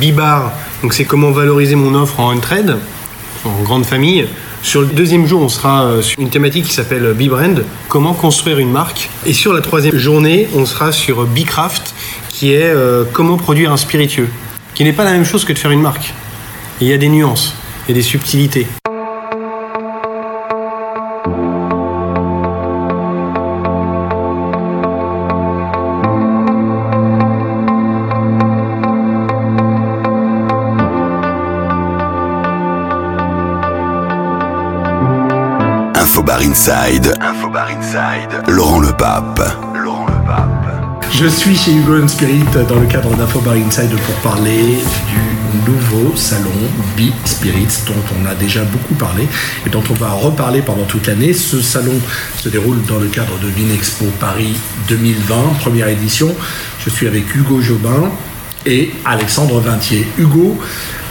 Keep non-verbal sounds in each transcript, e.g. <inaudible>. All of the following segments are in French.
Bibar, donc c'est comment valoriser mon offre en on-trade, en grande famille. Sur le deuxième jour, on sera euh, sur une thématique qui s'appelle B-Brand, comment construire une marque. Et sur la troisième journée, on sera sur B-Craft, qui est euh, comment produire un spiritueux, qui n'est pas la même chose que de faire une marque. Il y a des nuances et des subtilités. Infobar Inside. Infobar Inside. Laurent Le Pape. Laurent Le Pape. Je suis chez Hugo Spirit dans le cadre d'Infobar Inside pour parler du nouveau salon Be Spirits dont on a déjà beaucoup parlé et dont on va reparler pendant toute l'année. Ce salon se déroule dans le cadre de l'Inexpo Paris 2020, première édition. Je suis avec Hugo Jobin et Alexandre Vintier. Hugo,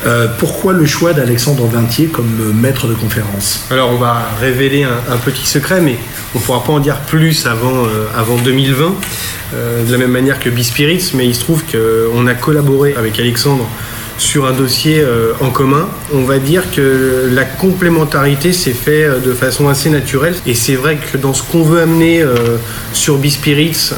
euh, pourquoi le choix d'Alexandre Vintier comme euh, maître de conférence? Alors on va révéler un, petit secret, mais on ne pourra pas en dire plus avant, euh, avant 2020, de la même manière que Bispirits, mais il se trouve qu'on a collaboré avec Alexandre sur un dossier en commun. On va dire que la complémentarité s'est faite de façon assez naturelle, et c'est vrai que dans ce qu'on veut amener sur Bispirits,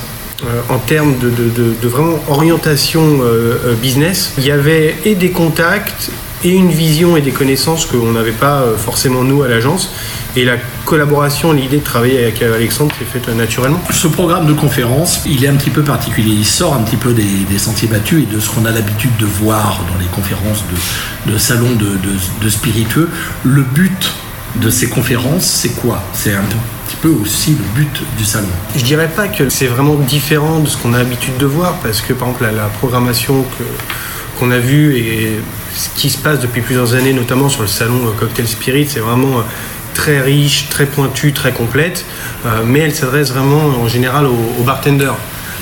en termes de, vraiment orientation euh, euh, business. Il y avait et des contacts et une vision et des connaissances qu'on n'avait pas forcément nous à l'agence. Et la collaboration, l'idée de travailler avec Alexandre s'est faite naturellement. Ce programme de conférence, il est un petit peu particulier. Il sort un petit peu des, sentiers battus et de ce qu'on a l'habitude de voir dans les conférences de, salons de spiritueux. Le but de ces conférences, c'est quoi? C'est un petit peu aussi le but du salon. Je dirais pas que c'est vraiment différent de ce qu'on a l'habitude de voir, parce que par exemple la, programmation qu'on a vue et ce qui se passe depuis plusieurs années, notamment sur le salon euh, Cocktail Spirit, c'est vraiment euh, très riche, très pointue, très complète, euh, mais elle s'adresse vraiment en général aux, bartenders.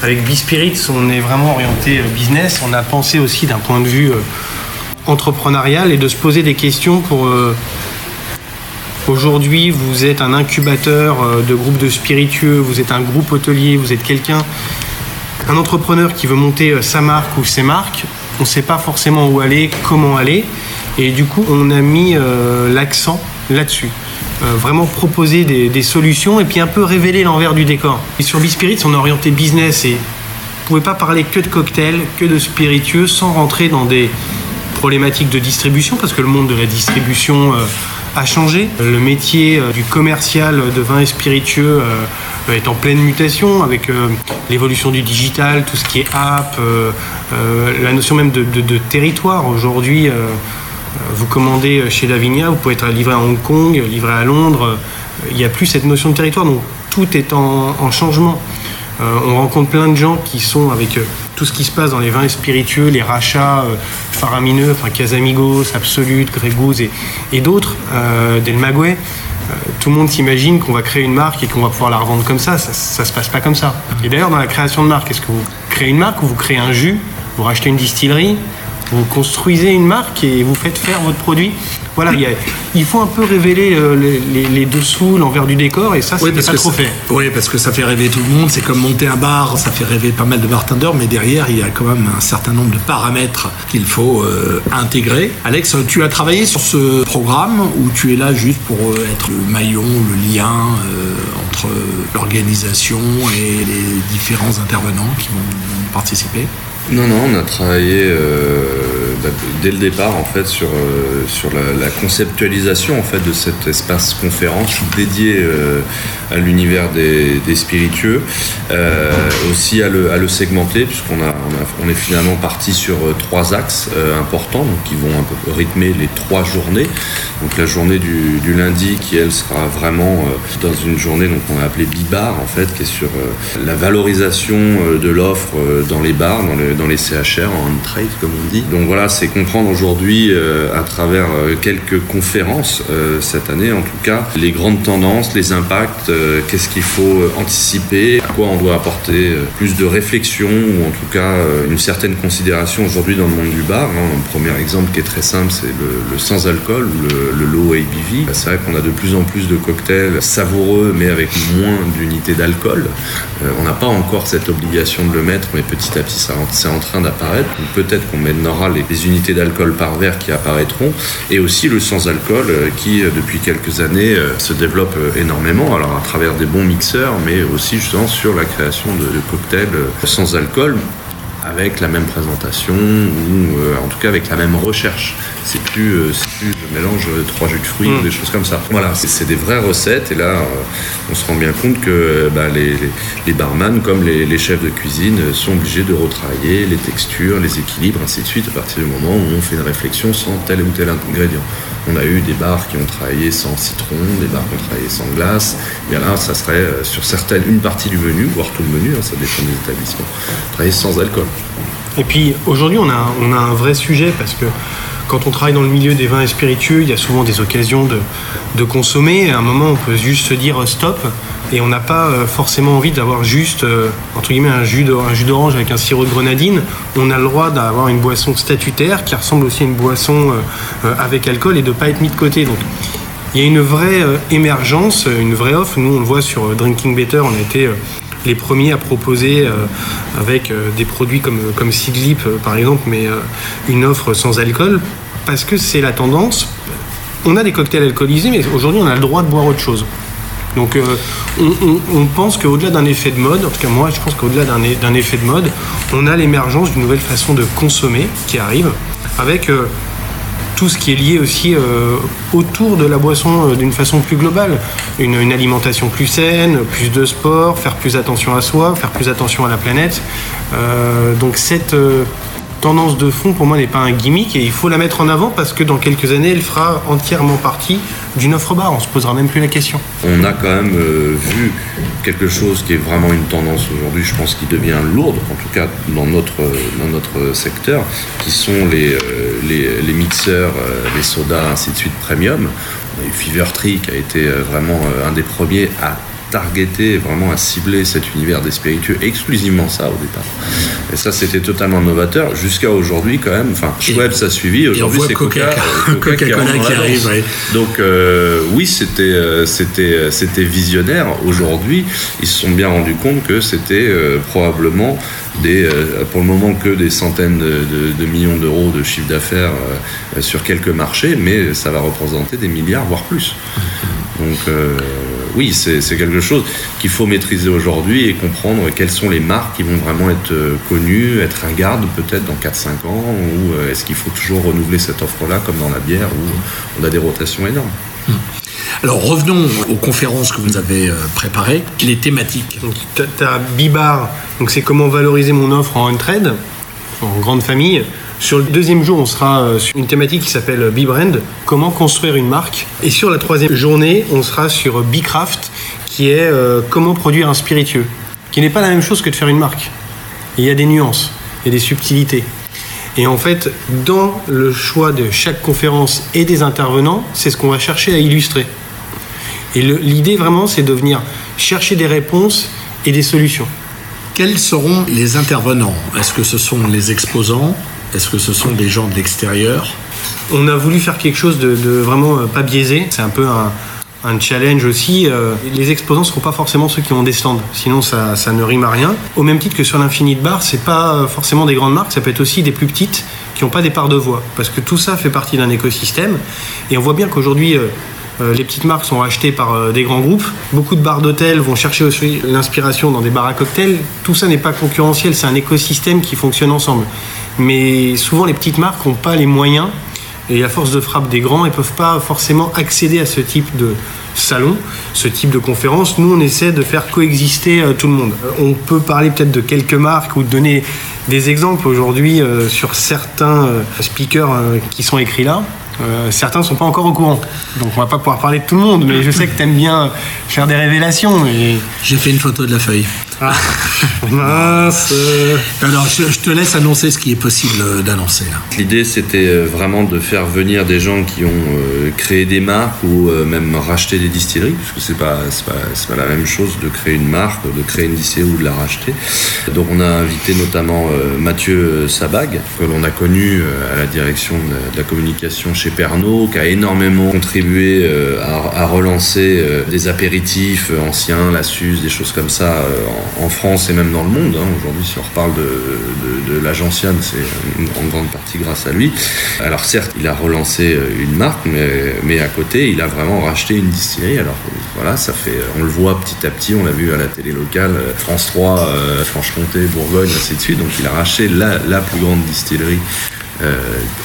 Avec B-Spirits, on est vraiment orienté business. On a pensé aussi d'un point de vue entrepreneurial et de se poser des questions pour Aujourd'hui, vous êtes un incubateur euh, de groupe de spiritueux, vous êtes un groupe hôtelier, vous êtes quelqu'un, un entrepreneur qui veut monter euh, sa marque ou ses marques. On ne sait pas forcément où aller, comment aller. Et du coup, on a mis euh, l'accent là-dessus. vraiment proposer des, solutions et puis un peu révéler l'envers du décor. Et sur B-Spirits, on est orienté business et vous pouvez pas parler que de cocktails, que de spiritueux sans rentrer dans des problématiques de distribution parce que le monde de la distribution a changé. Le métier euh, du commercial de vin et spiritueux euh, est en pleine mutation avec euh, l'évolution du digital, tout ce qui est app, la notion même de, territoire. Aujourd'hui, vous commandez chez Lavinia, vous pouvez être livré à Hong Kong, livré à Londres. Il n'y a plus cette notion de territoire, donc tout est en changement. on rencontre plein de gens qui sont avec tout ce qui se passe dans les vins spiritueux, les rachats euh, faramineux, enfin Casamigos, Absolute, Grégouze et, d'autres, euh. Euh, tout le monde s'imagine qu'on va créer une marque et qu'on va pouvoir la revendre comme ça. Ça, ne se passe pas comme ça. Et d'ailleurs, dans la création de marque, est-ce que vous créez une marque ou vous créez un jus, vous rachetez une distillerie, vous construisez une marque et vous faites faire votre produit voilà, il, faut un peu révéler euh, les, dessous, l'envers du décor, et ça, c'est pas trop fait. Oui, parce que ça fait rêver tout le monde. C'est comme monter un bar, ça fait rêver pas mal de bartenders, mais derrière, il y a quand même un certain nombre de paramètres qu'il faut euh, intégrer. Alex, tu as travaillé sur ce programme ou tu es là juste pour euh, être le maillon, le lien entre l'organisation et les différents intervenants qui vont participer? Non, non, on a travaillé bah, dès le départ en fait sur, euh, sur la, conceptualisation en fait de cet espace conférence dédié euh, à l'univers des, spiritueux, euh, aussi à le, à le segmenter puisqu'on a, on, est finalement parti sur trois axes importants donc qui vont un peu rythmer les trois journées. Donc la journée du, lundi qui elle sera vraiment dans une journée donc on a appelé bibar en fait qui est sur la valorisation de l'offre dans les bars, dans, les, dans les CHR en trade comme on dit. Donc voilà c'est comprendre aujourd'hui, euh, à travers euh, quelques conférences euh, cette année en tout cas, les grandes tendances, les impacts, qu'est-ce qu'il faut anticiper, on doit apporter plus de réflexion ou en tout cas une certaine considération aujourd'hui dans le monde du bar. Hein. Un premier exemple qui est très simple, c'est le, sans alcool ou le, low ABV. C'est vrai qu'on a de plus en plus de cocktails savoureux mais avec moins d'unités d'alcool. on n'a pas encore cette obligation de le mettre, mais petit à petit, c'est en train d'apparaître. Peut-être qu'on mènera les, les unités d'alcool par verre qui apparaîtront, et aussi le sans-alcool euh, qui, euh, depuis quelques années, euh, se développe énormément, alors à travers des bons mixeurs, mais aussi justement sur la création de, cocktails sans alcool avec la même présentation ou euh, en tout cas avec la même recherche. C'est plus, euh, le mélange de trois jus de fruits ou mm. des choses comme ça. Voilà, c'est des vraies recettes et là euh, on se rend bien compte que bah, les, les, barman comme les, chefs de cuisine sont obligés de retravailler les textures, les équilibres, ainsi de suite à partir du moment où on fait une réflexion sans tel ou tel ingrédient. On a eu des bars qui ont travaillé sans citron, des bars qui ont travaillé sans glace. Et là, ça serait sur certaines, une partie du menu, voire tout le menu, hein, ça dépend des établissements, travailler sans alcool. Et puis aujourd'hui, on a, on a un vrai sujet parce que quand on travaille dans le milieu des vins et spiritueux, il y a souvent des occasions de, consommer. À un moment, on peut juste se dire stop et on n'a pas euh, forcément envie d'avoir juste euh, entre guillemets un jus d'orange avec un sirop de grenadine. On a le droit d'avoir une boisson statutaire qui ressemble aussi à une boisson euh, avec alcool et de ne pas être mis de côté. Donc il y a une vraie émergence, une vraie offre. Nous, on le voit sur Drinking Better, on a été les premiers à proposer euh, avec euh, des produits comme, comme Sidlip euh, par exemple, mais une offre sans alcool, parce que c'est la tendance. On a des cocktails alcoolisés, mais aujourd'hui on a le droit de boire autre chose. Donc on, pense qu'au-delà d'un effet de mode, en tout cas moi je pense qu'au-delà d'un effet de mode, on a l'émergence d'une nouvelle façon de consommer qui arrive avec tout ce qui est lié aussi euh, autour de la boisson euh, d'une façon plus globale. Une, alimentation plus saine, plus de sport, faire plus attention à soi, faire plus attention à la planète. Euh, donc cette tendance de fond pour moi n'est pas un gimmick et il faut la mettre en avant parce que dans quelques années elle fera entièrement partie d'une offre bar, on se posera même plus la question. On a quand même vu quelque chose qui est vraiment une tendance aujourd'hui, je pense, qui devient lourde, en tout cas dans notre, dans notre secteur, qui sont les, les, les mixeurs, euh, les sodas, ainsi de suite premium. On a eu Fever Tree qui a été euh, vraiment euh, un des premiers à targeter, vraiment à cibler cet univers des spiritueux, exclusivement ça au départ. Et ça, c'était totalement novateur. Jusqu'à aujourd'hui, quand même, enfin, Schweppes a suivi. Aujourd'hui, c'est Coca, Coca, <laughs> Cola qui, arrive. Donc, oui, c'était, c'était, c'était visionnaire. Aujourd'hui, ils se sont bien rendus compte que c'était probablement des, euh, pour le moment que des centaines de, millions d'euros de chiffre d'affaires euh, sur quelques marchés, mais ça va représenter des milliards, voire plus. Donc euh, oui, c'est quelque chose qu'il faut maîtriser aujourd'hui et comprendre quelles sont les marques qui vont vraiment être connues, être un garde peut-être dans 4-5 ans, ou est-ce qu'il faut toujours renouveler cette offre-là comme dans la bière où on a des rotations énormes. Hum. Alors revenons aux conférences que vous avez euh, préparées, les thématiques. Tu as Bibar, donc c'est comment valoriser mon offre en trade, en grande famille. Sur le deuxième jour, on sera euh, sur une thématique qui s'appelle B-Brand, comment construire une marque. Et sur la troisième journée, on sera sur B-Craft, qui est euh, comment produire un spiritueux, qui n'est pas la même chose que de faire une marque. Il y a des nuances, il y a des subtilités. Et en fait, dans le choix de chaque conférence et des intervenants, c'est ce qu'on va chercher à illustrer. Et l'idée vraiment, c'est de venir chercher des réponses et des solutions. Quels seront les intervenants? Est-ce que ce sont les exposants? Est-ce que ce sont des gens de l'extérieur On a voulu faire quelque chose de, vraiment euh, pas biaisé. C'est un peu un, challenge aussi. Euh, les exposants ne seront pas forcément ceux qui ont des stands, sinon ça, ça ne rime à rien. Au même titre que sur l'Infinite Bar, c'est pas euh, forcément des grandes marques, ça peut être aussi des plus petites qui n'ont pas des parts de voix, parce que tout ça fait partie d'un écosystème. Et on voit bien qu'aujourd'hui, les petites marques sont rachetées par des grands groupes. Beaucoup de bars d'hôtel vont chercher aussi l'inspiration dans des bars à cocktails. Tout ça n'est pas concurrentiel, c'est un écosystème qui fonctionne ensemble. Mais souvent, les petites marques n'ont pas les moyens et à force de frappe des grands, ils ne peuvent pas forcément accéder à ce type de salon, ce type de conférence. Nous, on essaie de faire coexister euh, tout le monde. Euh, on peut parler peut-être de quelques marques ou donner des exemples aujourd'hui euh, sur certains speakers qui sont écrits là. certains ne sont pas encore au courant. Donc on va pas pouvoir parler de tout le monde, mais je sais que tu aimes bien faire des révélations. Et... J'ai fait une photo de la feuille. Ah, <laughs> mince. Alors, je, te laisse annoncer ce qui est possible d'annoncer. L'idée, c'était euh, vraiment de faire venir des gens qui ont euh, créé des marques ou euh, même racheté des distilleries, parce que c'est pas, pas, pas, la même chose de créer une marque, de créer une distillerie ou de la racheter. Donc, on a invité notamment Mathieu Sabag, que l'on a connu à la direction de la communication chez Pernod, qui a énormément contribué à, relancer des apéritifs anciens, la Suze, des choses comme ça en France et même dans le monde. Hein. Aujourd'hui, si on reparle de, de, c'est en grande partie grâce à lui. Alors certes, il a relancé euh, une marque, mais, mais à côté, il a vraiment racheté une distillerie. Alors voilà, ça fait, on le voit petit à petit, on l'a vu à la télé locale, euh, France 3, euh, Franche-Comté, Bourgogne, ainsi de suite. Donc il a racheté la, la plus grande distillerie euh,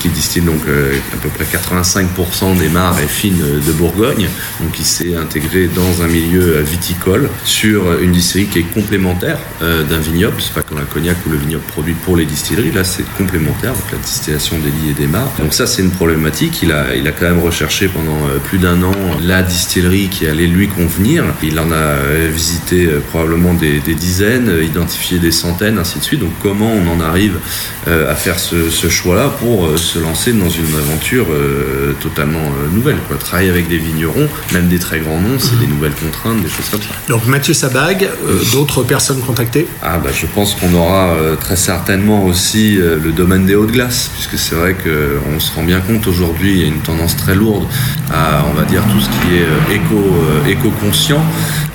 qui distille donc euh, à peu près 85% des mares et fines de Bourgogne. Donc il s'est intégré dans un milieu viticole sur une distillerie qui est complémentaire euh, d'un vignoble. C'est pas comme un cognac ou le vignoble produit pour les distilleries. Là, c'est complémentaire, donc la distillation des lits et des mares. Donc ça, c'est une problématique. Il a, il a quand même recherché pendant plus d'un an la distillerie qui allait lui convenir. Il en a visité probablement des, dizaines, identifié des centaines, ainsi de suite. Donc comment on en arrive à faire ce, ce choix-là? Pour euh, se lancer dans une aventure euh, totalement euh, nouvelle. Quoi. Travailler avec des vignerons, même des très grands noms, c'est des nouvelles contraintes, des choses comme ça. Donc Mathieu Sabag, d'autres personnes contactées? Ah bah je pense qu'on aura très certainement aussi le domaine des hautes glaces, puisque c'est vrai qu'on se rend bien compte aujourd'hui, il y a une tendance très lourde à, on va dire, tout ce qui est éco, éco-conscient.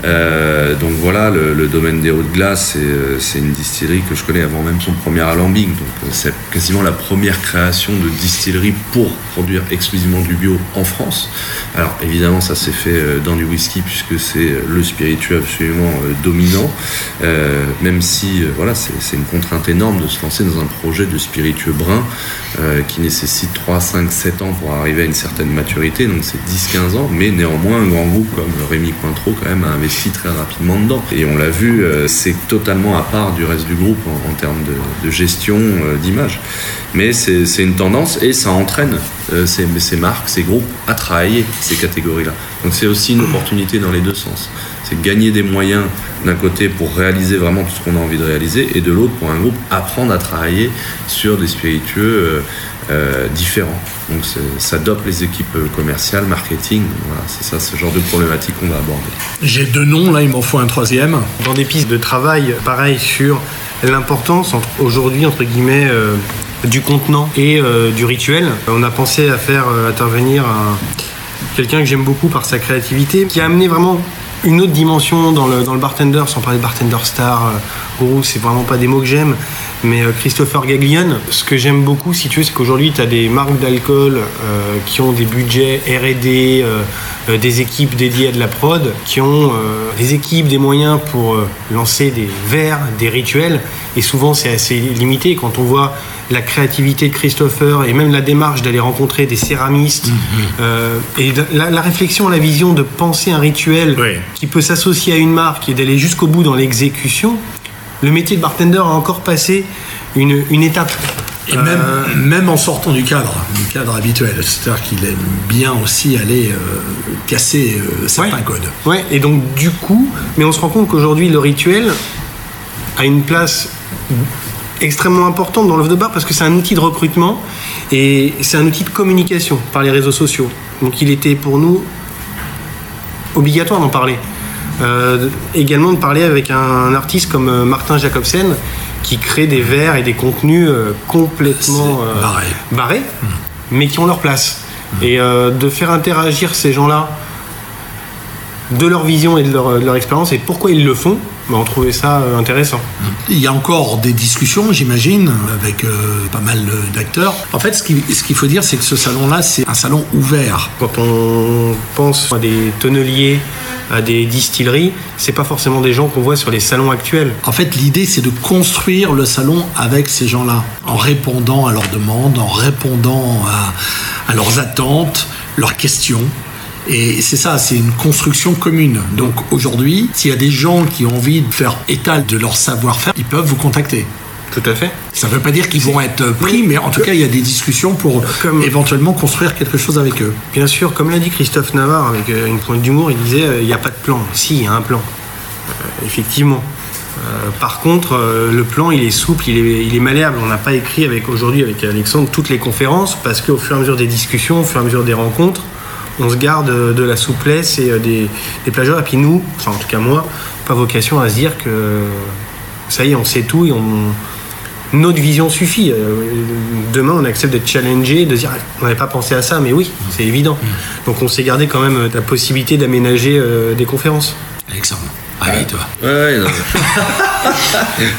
Donc voilà, le, domaine des hautes glaces, c'est une distillerie que je connais avant même son premier alambic. Donc c'est quasiment la première création de distillerie pour produire exclusivement du bio en France. Alors évidemment ça s'est fait euh, dans du whisky puisque c'est euh, le spiritueux absolument euh, dominant, même si voilà c'est une contrainte énorme de se lancer dans un projet de spiritueux brun qui nécessite 3, 5, 7 ans pour arriver à une certaine maturité, donc c'est 10-15 ans, mais néanmoins un grand groupe comme Rémi Cointreau quand même a investi très rapidement dedans. Et on l'a vu, c'est totalement à part du reste du groupe en, termes de, gestion, d'image. Mais c'est une tendance et ça entraîne euh, ces, ces, marques, ces groupes à travailler ces catégories-là. Donc c'est aussi une opportunité dans les deux sens. C'est gagner des moyens d'un côté pour réaliser vraiment tout ce qu'on a envie de réaliser et de l'autre pour un groupe apprendre à travailler sur des spiritueux euh, euh, différents. Donc ça dope les équipes commerciales, marketing. C'est ça ce genre de problématique qu'on va aborder. J'ai deux noms, là il m'en faut un troisième. Dans des pistes de travail, pareil sur l'importance aujourd'hui entre guillemets du contenant et euh, du rituel. On a pensé à faire euh, intervenir quelqu'un que j'aime beaucoup par sa créativité, qui a amené vraiment une autre dimension dans le, dans le bartender, sans parler de bartender star, euh, c'est vraiment pas des mots que j'aime, mais euh, Christopher Gaglione, ce que j'aime beaucoup, si tu veux, c'est qu'aujourd'hui, tu as des marques d'alcool qui ont des budgets RD, des équipes dédiées à de la prod, qui ont des équipes, des moyens pour lancer des verres, des rituels, et souvent c'est assez limité. Quand on voit la créativité de Christopher et même la démarche d'aller rencontrer des céramistes mhm. euh, et la, réflexion, la vision de penser un rituel qui peut s'associer à une marque et d'aller jusqu'au bout dans l'exécution, le métier de bartender a encore passé une, une étape. Et même, euh, même en sortant du cadre, du cadre habituel, c'est-à-dire qu'il aime bien aussi aller euh, casser certains codes. Ouais, et donc du coup, mais on se rend compte qu'aujourd'hui le rituel a une place extrêmement importante dans l'offre de bar parce que c'est un outil de recrutement et c'est un outil de communication par les réseaux sociaux. Donc il était pour nous obligatoire d'en parler. Euh, également de parler avec un, artiste comme euh, Martin Jacobsen qui crée des vers et des contenus euh, complètement barrés, mmh. mais qui ont leur place. Mmh. Et de faire interagir ces gens-là de leur vision et de leur expérience et pourquoi ils le font, on trouvait ça euh, intéressant. Il y a encore des discussions, j'imagine, avec euh, pas mal d'acteurs. En fait, ce qu'il faut dire, c'est que ce salon-là, c'est un salon ouvert. Quand on pense à des tonneliers, à des distilleries, c'est pas forcément des gens qu'on voit sur les salons actuels. En fait, l'idée, c'est de construire le salon avec ces gens-là, en répondant à leurs demandes, en répondant à leurs attentes, leurs questions. Et c'est ça, c'est une construction commune. Donc aujourd'hui, s'il y a des gens qui ont envie de faire état de leur savoir-faire, ils peuvent vous contacter. Tout à fait. Ça ne veut pas dire qu'ils vont être pris, mais en tout cas, il y a des discussions pour éventuellement construire quelque chose avec eux. Bien sûr, comme l'a dit Christophe Navarre avec euh, une pointe d'humour, il disait euh, il n'y a pas de plan. Si, il y a un plan. Euh, effectivement. Euh, par contre, euh, le plan, il est souple, il est, il est malléable. On n'a pas écrit avec aujourd'hui avec Alexandre toutes les conférences parce qu'au fur et à mesure des discussions, au fur et à mesure des rencontres, on se garde euh, de la souplesse et euh, des, des plagiats. Et puis nous, enfin en tout cas moi, pas vocation à se dire que ça y est, on sait tout et on, notre vision suffit. Euh, Demain, on accepte d'être challengé, de dire Ah, on n'avait pas pensé à ça, mais oui, c'est évident. Donc on s'est gardé quand même la possibilité d'aménager des conférences. Alexandre, allez, toi. Ouais, ouais, non. <laughs>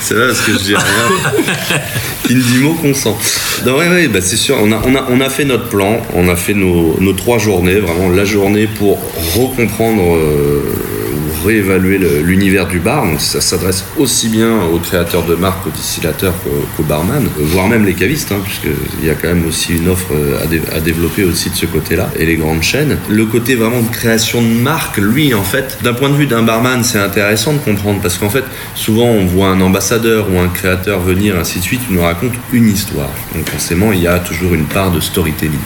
c'est vrai parce que je dis rien. <laughs> Ne dit mot consent. Non, ouais, ouais, bah, c'est sûr. On a, on, a, on a fait notre plan. On a fait nos, nos trois journées, vraiment la journée pour recomprendre euh, réévaluer l'univers du bar. Donc, ça s'adresse aussi bien aux créateurs de marques, aux distillateurs qu'aux qu'aux barman, voire même les cavistes, hein, puisqu'il y a quand même aussi une offre euh, à, à développer aussi de ce côté-là, et les grandes chaînes. Le côté vraiment de création de marque, lui, en fait, d'un point de vue d'un barman, c'est intéressant de comprendre, parce qu'en fait, souvent, on voit un ambassadeur ou un créateur venir, ainsi de suite, il nous raconte une histoire. Donc forcément, il y a toujours une part de storytelling.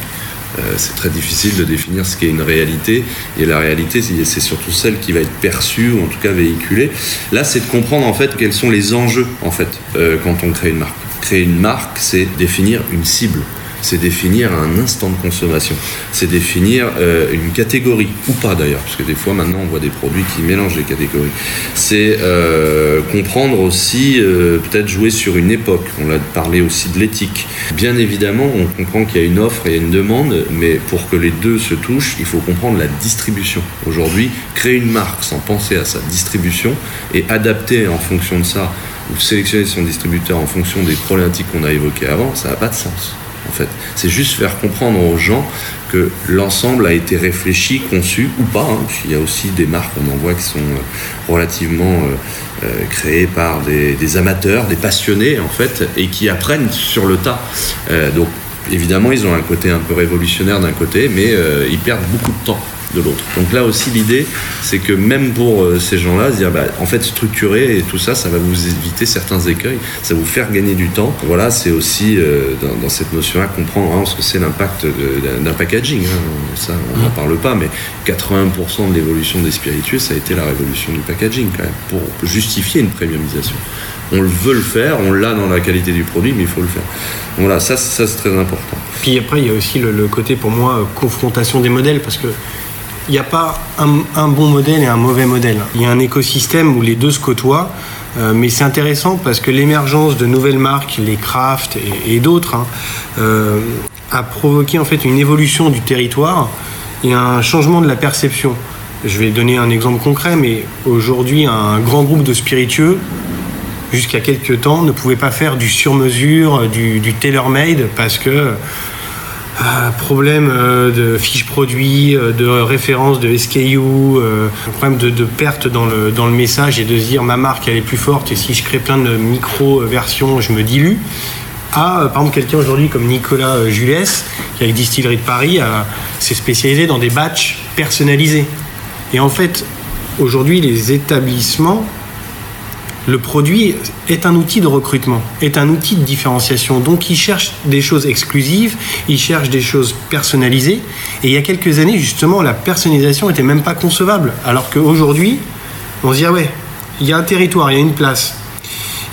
Euh, c'est très difficile de définir ce qu'est une réalité. Et la réalité, c'est surtout celle qui va être perçue, ou en tout cas véhiculée. Là, c'est de comprendre en fait quels sont les enjeux en fait euh, quand on crée une marque. Créer une marque, c'est définir une cible. C'est définir un instant de consommation. C'est définir euh, une catégorie, ou pas d'ailleurs, parce que des fois maintenant on voit des produits qui mélangent les catégories. C'est euh, comprendre aussi, euh, peut-être jouer sur une époque. On a parlé aussi de l'éthique. Bien évidemment, on comprend qu'il y a une offre et une demande, mais pour que les deux se touchent, il faut comprendre la distribution. Aujourd'hui, créer une marque sans penser à sa distribution et adapter en fonction de ça, ou sélectionner son distributeur en fonction des problématiques qu'on a évoquées avant, ça n'a pas de sens. En fait, c'est juste faire comprendre aux gens que l'ensemble a été réfléchi, conçu ou pas. hein, qu'il y a aussi des marques, on en voit qui sont euh, relativement euh, euh, créées par des, amateurs, des passionnés en fait, et qui apprennent sur le tas. Donc évidemment, ils ont un côté un peu révolutionnaire d'un côté, mais ils perdent beaucoup de temps de l'autre. Donc là aussi, l'idée, c'est que même pour euh, ces gens-là, se dire, bah, en fait, structurer et tout ça, ça va vous éviter certains écueils, ça va vous faire gagner du temps. Voilà, c'est aussi euh, dans, dans cette notion-là comprendre ce que c'est l'impact de- d'un packaging. hein. Ça, on n'en parle pas, mais 80% de l'évolution des spiritueux, ça a été la révolution du packaging quand même, pour justifier une premiumisation. On le veut le faire, on l'a dans la qualité du produit, mais il faut le faire. Voilà, ça, ça c'est très important. Puis après, il y a aussi le, le côté, pour moi, confrontation des modèles, parce que il n'y a pas un, bon modèle et un mauvais modèle. Il y a un écosystème où les deux se côtoient, euh, mais c'est intéressant parce que l'émergence de nouvelles marques, les Craft et, d'autres, hein, euh, a provoqué en fait une évolution du territoire et un changement de la perception. Je vais donner un exemple concret, mais aujourd'hui, un grand groupe de spiritueux jusqu'à quelques temps, ne pouvait pas faire du sur-mesure, du, tailor-made, parce que problème euh, de fiches produits, euh, de référence de SKU, euh, problème de, perte dans le, dans le message et de se dire ma marque elle est plus forte et si je crée plein de micro-versions, je me dilue. À, euh, par exemple, quelqu'un aujourd'hui comme Nicolas euh, Julès, qui avec Distillerie de Paris, s'est spécialisé dans des batchs personnalisés. Et en fait, aujourd'hui, les établissements le produit est un outil de recrutement, est un outil de différenciation. Donc, ils cherchent des choses exclusives, ils cherchent des choses personnalisées. Et il y a quelques années, justement, la personnalisation n'était même pas concevable. Alors qu'aujourd'hui, on se dit, ah ouais, il y a un territoire, il y a une place.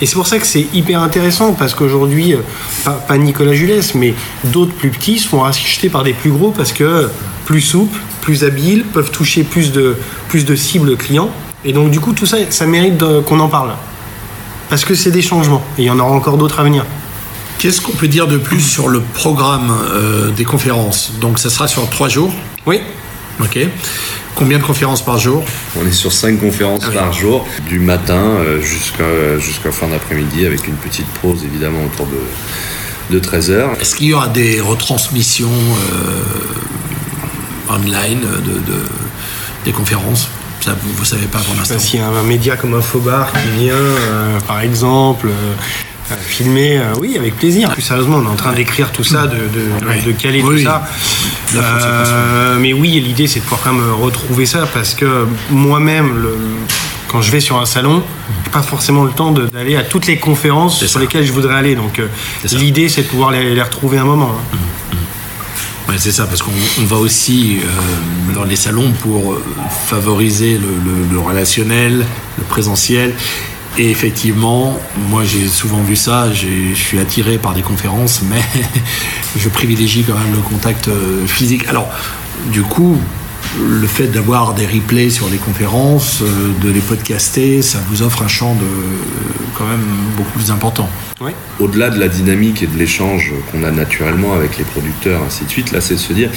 Et c'est pour ça que c'est hyper intéressant, parce qu'aujourd'hui, euh, pas, Nicolas Julès, mais d'autres plus petits se font racheter par des plus gros parce que plus souples, plus habiles, peuvent toucher plus de cibles clients. Et donc, du coup, tout ça, ça mérite qu'on en parle. Parce que c'est des changements. Et il y en aura encore d'autres à venir. Qu'est-ce qu'on peut dire de plus sur le programme euh, des conférences? Donc, ça sera sur trois jours? Oui. Ok. Combien de conférences par jour? On est sur cinq conférences par jour, du matin euh, jusqu'à jusqu'à fin d'après-midi, avec une petite pause évidemment autour de, de 13h. Est-ce qu'il y aura des retransmissions euh, online de, de- des conférences? Ça, vous, vous savez pas pour l'instant. S'il y a un média comme Infobar qui vient, euh, par exemple, euh, euh, filmer, euh, oui, avec plaisir. Plus sérieusement, on est en train d'écrire tout ça, de, de, Ouais. de caler Oui. tout ça. Euh, mais oui, l'idée, c'est de pouvoir quand même retrouver ça parce que moi-même, quand je vais sur un salon, j'ai pas forcément le temps d'aller à toutes les conférences sur ça. lesquelles je voudrais aller. Donc, l'idée, c'est de pouvoir les, les retrouver un moment. hein. C'est ça, parce qu'on on va aussi euh, dans les salons pour euh, favoriser le, le- le relationnel, le présentiel, Et effectivement, moi j'ai souvent vu ça, je suis attiré par des conférences, mais <laughs> je privilégie quand même le contact euh, physique. Alors, du coup, le fait d'avoir des replays sur les conférences, euh, de les podcaster, ça vous offre un champ de, quand même beaucoup plus important. Au-delà de la dynamique et de l'échange qu'on a naturellement avec les producteurs, ainsi de suite, là c'est de se dire,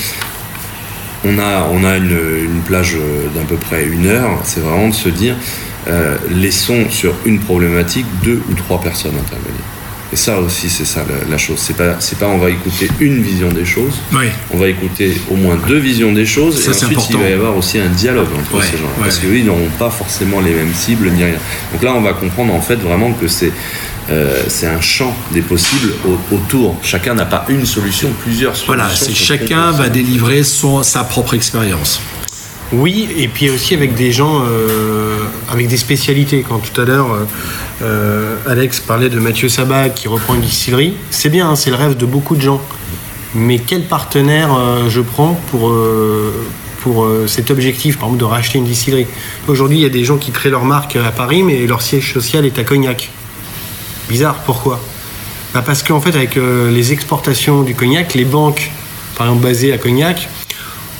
on a, on a une, plage d'à peu près une heure, c'est vraiment de se dire, euh, laissons sur une problématique deux ou trois personnes intervenir. Et ça aussi, c'est ça la, chose. C'est pas, c'est pas on va écouter une vision des choses. On va écouter au moins deux visions des choses. et ensuite, il va y avoir aussi un dialogue entre ces gens. Parce qu'eux, ils n'auront pas forcément les mêmes cibles ni rien. Donc là, on va comprendre en fait vraiment que c'est euh, c'est un champ des possibles autour. Chacun n'a pas une solution, plusieurs solutions. Voilà, c'est chacun va délivrer son, sa propre expérience. Oui, et puis aussi avec des gens, euh, avec des spécialités. Quand tout à l'heure, euh, Alex parlait de Mathieu Sabat qui reprend une distillerie, c'est bien, hein, c'est le rêve de beaucoup de gens. Mais quel partenaire je prends pour, pour cet objectif, par exemple, de racheter une distillerie Aujourd'hui, il y a des gens qui créent leur marque à Paris, mais leur siège social est à Cognac. Bizarre, pourquoi? Bah Parce qu'en fait, avec euh, les exportations du cognac, les banques, par exemple basées à Cognac,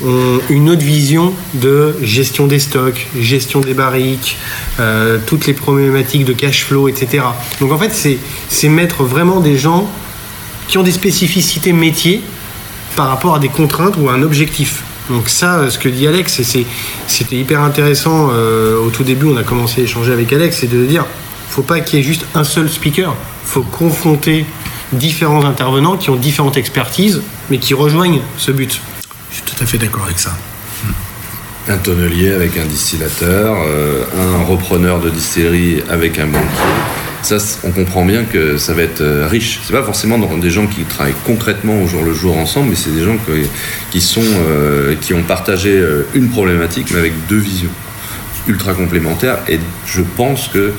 ont une autre vision de gestion des stocks, gestion des barriques, euh, toutes les problématiques de cash flow, etc. Donc en fait, c'est mettre vraiment des gens qui ont des spécificités métiers par rapport à des contraintes ou à un objectif. Donc ça, ce que dit Alex, c'était hyper intéressant. Euh, au tout début, on a commencé à échanger avec Alex, c'est de dire, faut pas qu'il y ait juste un seul speaker. Faut confronter différents intervenants qui ont différentes expertises, mais qui rejoignent ce but. Je suis tout à fait d'accord avec ça. Un tonnelier avec un distillateur, euh, un repreneur de distillerie avec un banquier. Ça, on comprend bien que ça va être euh, riche. C'est pas forcément des gens qui travaillent concrètement au jour le jour ensemble, mais c'est des gens qui, sont, euh, qui ont partagé une problématique, mais avec deux visions ultra complémentaires. Et je pense que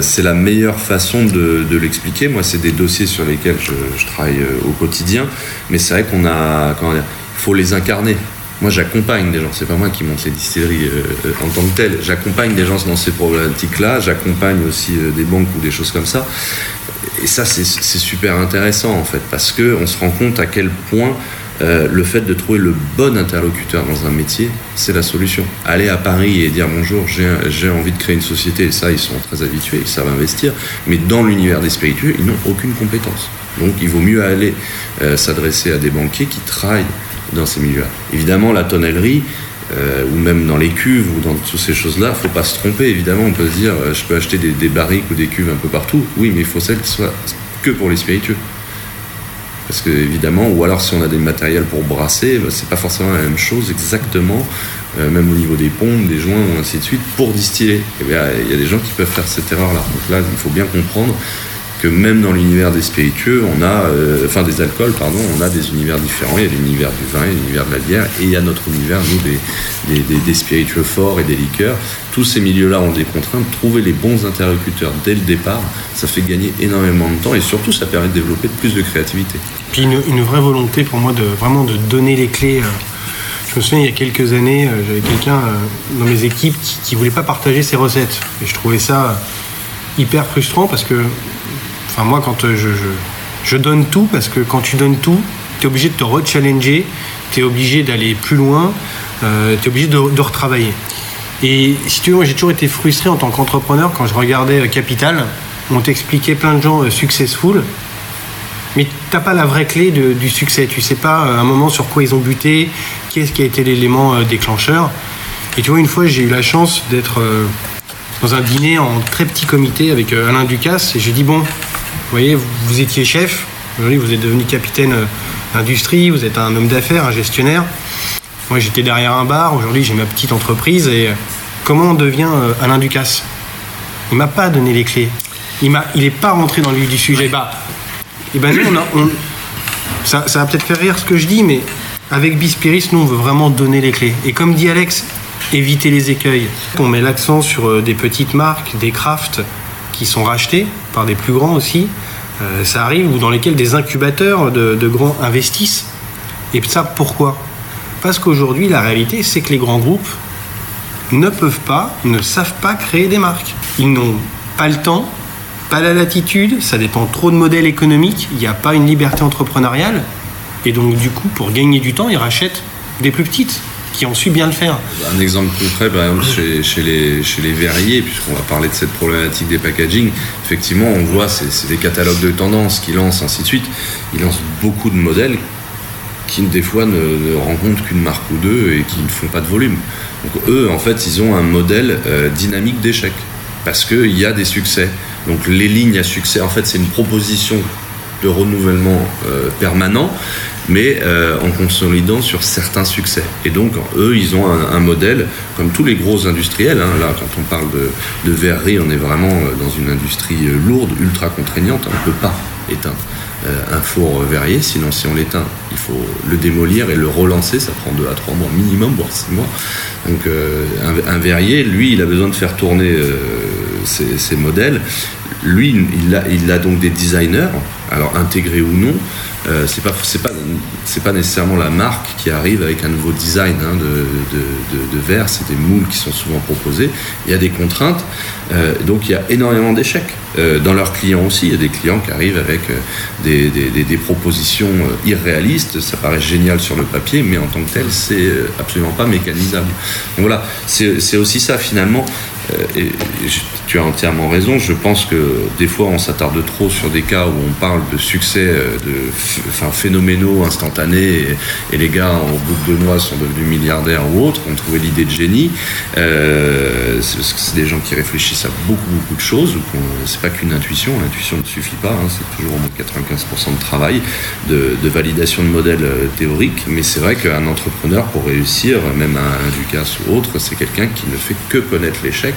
c'est la meilleure façon de, l'expliquer. Moi, c'est des dossiers sur lesquels je, travaille au quotidien, mais c'est vrai qu'on a, comment dire, faut les incarner. Moi, j'accompagne des gens. C'est pas moi qui monte les distilleries euh, en tant que telles. J'accompagne des gens dans ces problématiques-là. J'accompagne aussi des banques ou des choses comme ça. Et ça, c'est super intéressant en fait, parce que on se rend compte à quel point euh, le fait de trouver le bon interlocuteur dans un métier, c'est la solution. Aller à Paris et dire bonjour, j'ai envie de créer une société, ça, ils sont très habitués, ils savent investir, mais dans l'univers des spiritueux, ils n'ont aucune compétence. Donc il vaut mieux aller euh, s'adresser à des banquiers qui travaillent dans ces milieux-là. Évidemment, la tonnellerie, euh, ou même dans les cuves ou dans toutes ces choses-là, il ne faut pas se tromper. Évidemment, on peut se dire, je peux acheter des, des barriques ou des cuves un peu partout. Oui, mais il faut celles qui soient que pour les spiritueux. Parce que évidemment, ou alors si on a des matériels pour brasser, bah, c'est pas forcément la même chose exactement, euh, même au niveau des pompes, des joints ou ainsi de suite, pour distiller. Il y a des gens qui peuvent faire cette erreur-là. Donc là, il faut bien comprendre que même dans l'univers des spiritueux, on a, euh, enfin des alcools, pardon, on a des univers différents. Il y a l'univers du vin, il y a l'univers de la bière, et il y a notre univers, nous, des, des, spiritueux forts et des liqueurs. Tous ces milieux-là ont des contraintes. Trouver les bons interlocuteurs dès le départ, ça fait gagner énormément de temps et surtout, ça permet de développer plus de créativité. Puis une, une vraie volonté pour moi de vraiment de donner les clés. Euh, je me souviens, il y a quelques années, euh, j'avais quelqu'un dans mes équipes qui ne voulait pas partager ses recettes. Et je trouvais ça hyper frustrant parce que Moi, quand euh, je, je, donne tout, parce que quand tu donnes tout, tu es obligé de te rechallenger, tu es obligé d'aller plus loin, euh, tu es obligé de, retravailler. Et si tu veux, moi, j'ai toujours été frustré en tant qu'entrepreneur quand je regardais euh, Capital. On t'expliquait plein de gens successful, mais t'as pas la vraie clé du succès. Tu sais pas à un moment sur quoi ils ont buté, qu'est-ce qui a été l'élément déclencheur. Et tu vois, une fois, j'ai eu la chance d'être dans un dîner en très petit comité avec Alain Ducasse, et j'ai dit bon, vous voyez, vous, étiez chef, aujourd'hui vous êtes devenu capitaine euh, d'industrie, vous êtes un homme d'affaires, un gestionnaire. Moi j'étais derrière un bar, aujourd'hui j'ai ma petite entreprise et euh, comment on devient euh, Alain Ducasse? Il m'a pas donné les clés. Il m'a, il est pas rentré dans le vif du sujet. Bah, et ben nous on, ça, va peut-être faire rire ce que je dis, mais avec Bispiris, nous on veut vraiment donner les clés. Et comme dit Alex, éviter les écueils. On met l'accent sur des petites marques, des crafts, qui sont rachetés par des plus grands aussi. Euh, ça arrive ou dans lesquels des incubateurs de, grands investissent. Et ça, pourquoi? Parce qu'aujourd'hui, la réalité, c'est que les grands groupes ne peuvent pas, ne savent pas créer des marques. Ils n'ont pas le temps, pas la latitude, ça dépend trop de modèles économiques, il n'y a pas une liberté entrepreneuriale. Et donc, du coup, pour gagner du temps, ils rachètent des plus petites qui ont su bien le faire. Un exemple concret, par exemple, chez, les, verriers, puisqu'on va parler de cette problématique des packaging, effectivement, on voit, c'est des catalogues de tendances qui lancent, ainsi de suite. Ils lancent beaucoup de modèles qui, des fois, ne, rencontrent qu'une marque ou deux et qui ne font pas de volume. Donc, eux, en fait, ils ont un modèle euh, dynamique d'échec parce qu'il y a des succès. Donc, les lignes à succès, en fait, c'est une proposition de renouvellement euh, permanent mais euh, en consolidant sur certains succès. Et donc, eux, ils ont un, modèle, comme tous les gros industriels. Hein. là, quand on parle de, verrerie, on est vraiment euh, dans une industrie euh, lourde, ultra contraignante. On ne peut pas éteindre un four verrier, sinon si on l'éteint, il faut le démolir et le relancer, ça prend 2 à 3 mois minimum, voire 6 mois. Donc un, verrier, lui, il a besoin de faire tourner ses, modèles. Lui, il a, donc des designers, alors intégrés ou non, euh, c'est pas c'est pas c'est pas nécessairement la marque qui arrive avec un nouveau design hein, de, de, de, verre, c'est des moules qui sont souvent proposés. Il y a des contraintes, euh, donc il y a énormément d'échecs. Euh, dans leurs clients aussi, il y a des clients qui arrivent avec des, des, des, propositions irréalistes. Ça paraît génial sur le papier, mais en tant que tel, c'est absolument pas mécanisable. Donc voilà, c'est aussi ça finalement. Et, tu as entièrement raison. Je pense que des fois, on s'attarde trop sur des cas où on parle de succès de enfin, phénoménaux, instantanés, et, les gars en bout de deux mois sont devenus milliardaires ou autres, ont trouvé l'idée de génie. Euh, c'est des gens qui réfléchissent à beaucoup, beaucoup de choses, c'est pas qu'une intuition, l'intuition ne suffit pas, hein, c'est toujours au moins 95% de travail, de, validation de modèles euh, théoriques, mais c'est vrai qu'un entrepreneur, pour réussir, même un, Ducasse ou autre, c'est quelqu'un qui ne fait que connaître l'échec,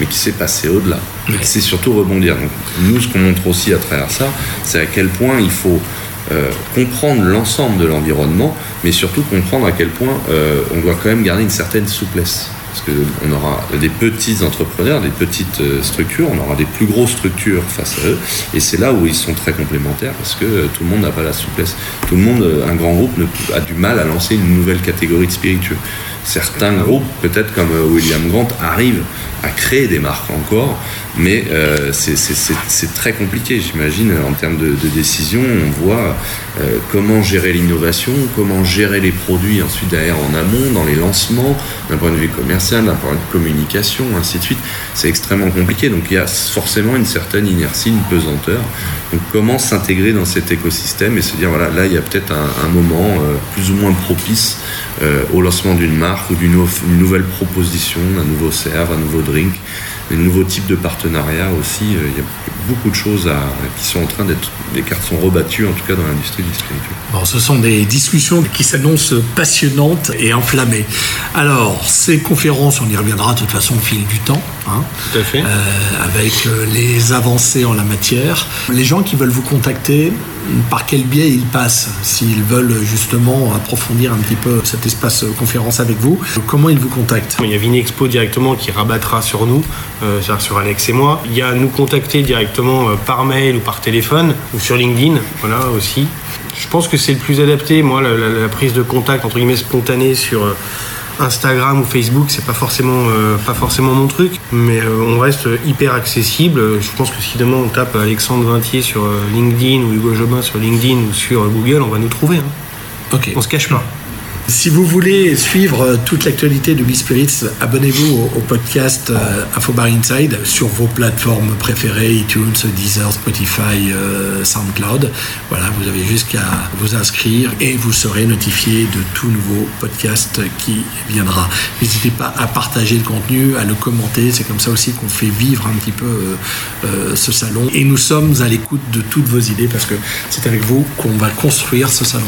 mais qui sait passer au-delà, et qui sait surtout rebondir. Donc, nous, ce qu'on montre aussi à travers ça, c'est à quel point il faut euh, comprendre l'ensemble de l'environnement, mais surtout comprendre à quel point euh, on doit quand même garder une certaine souplesse. Parce qu'on aura des petits entrepreneurs, des petites euh, structures, on aura des plus grosses structures face à eux, et c'est là où ils sont très complémentaires, parce que tout le monde n'a pas la souplesse. Tout le monde, un grand groupe, a du mal à lancer une nouvelle catégorie de spiritueux. Certains groupes, peut-être comme William Grant, arrivent à créer des marques encore, mais euh, c'est très compliqué, j'imagine, en termes de, de, décision. On voit euh, comment gérer l'innovation, comment gérer les produits ensuite derrière en amont, dans les lancements, d'un point de vue commercial, d'un point de vue communication, ainsi de suite. C'est extrêmement compliqué, donc il y a forcément une certaine inertie, une pesanteur. Donc comment s'intégrer dans cet écosystème et se dire, voilà, là, il y a peut-être un, moment euh, plus ou moins propice au lancement d'une marque ou d'une nouvelle proposition, un nouveau serve, un nouveau drink des nouveaux types de partenariats aussi. Euh, il y a beaucoup de choses qui sont en train d'être, les cartes sont rebattues en tout cas dans l'industrie du spirituel. Bon, ce sont des discussions qui s'annoncent passionnantes et enflammées. Alors, ces conférences, on y reviendra de toute façon au fil du temps, hein, tout à fait. Euh, avec euh, les avancées en la matière. Les gens qui veulent vous contacter, par quel biais ils passent s'ils veulent justement approfondir un petit peu cet espace conférence avec vous Comment ils vous contactent Il y a Vinexpo directement qui rabattra sur nous, euh, sur Alex et moi. Il y a nous contacter directement euh, par mail ou par téléphone ou sur LinkedIn, voilà aussi. Je pense que c'est le plus adapté. Moi, la, prise de contact entre guillemets spontanée sur euh, Instagram ou Facebook, c'est pas forcément pas forcément mon truc, mais on reste hyper accessible. Je pense que si demain on tape Alexandre Vintier sur LinkedIn ou Hugo Jobin sur LinkedIn ou sur Google, on va nous trouver. Hein. Ok. On se cache pas. Si vous voulez suivre euh, toute l'actualité de B-Spirits, abonnez-vous au, podcast euh, Infobar Inside sur vos plateformes préférées, iTunes, Deezer, Spotify, euh, SoundCloud. Voilà, vous avez juste qu'à vous inscrire et vous serez notifié de tout nouveau podcast qui viendra. N'hésitez pas à partager le contenu, à le commenter. C'est comme ça aussi qu'on fait vivre un petit peu ce salon. Et nous sommes à l'écoute de toutes vos idées parce que c'est avec vous qu'on va construire ce salon.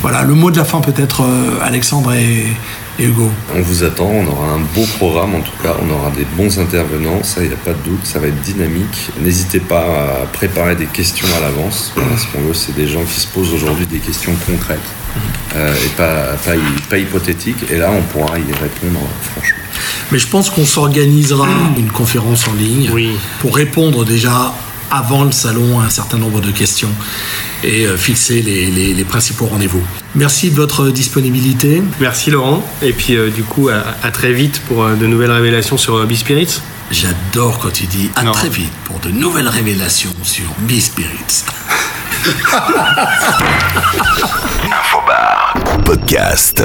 Voilà, le mot de la fin peut-être Alexandre et, Hugo On vous attend, on aura un beau programme en tout cas, on aura des bons intervenants, ça il n'y a pas de doute, ça va être dynamique. N'hésitez pas à préparer des questions à l'avance. Ce qu'on veut, c'est des gens qui se posent aujourd'hui des questions concrètes euh, et pas, pas, hypothétiques. Et là, on pourra y répondre franchement. Mais je pense qu'on s'organisera une conférence en ligne pour répondre déjà avant le salon un certain nombre de questions et euh, fixer les, principaux rendez-vous. Merci de votre disponibilité. Merci Laurent. Et puis euh, du coup, à, très vite pour euh, de nouvelles révélations sur B-Spirits. J'adore quand tu dis à Non. très vite pour de nouvelles révélations sur B-Spirits. <laughs> Infobar. Podcast.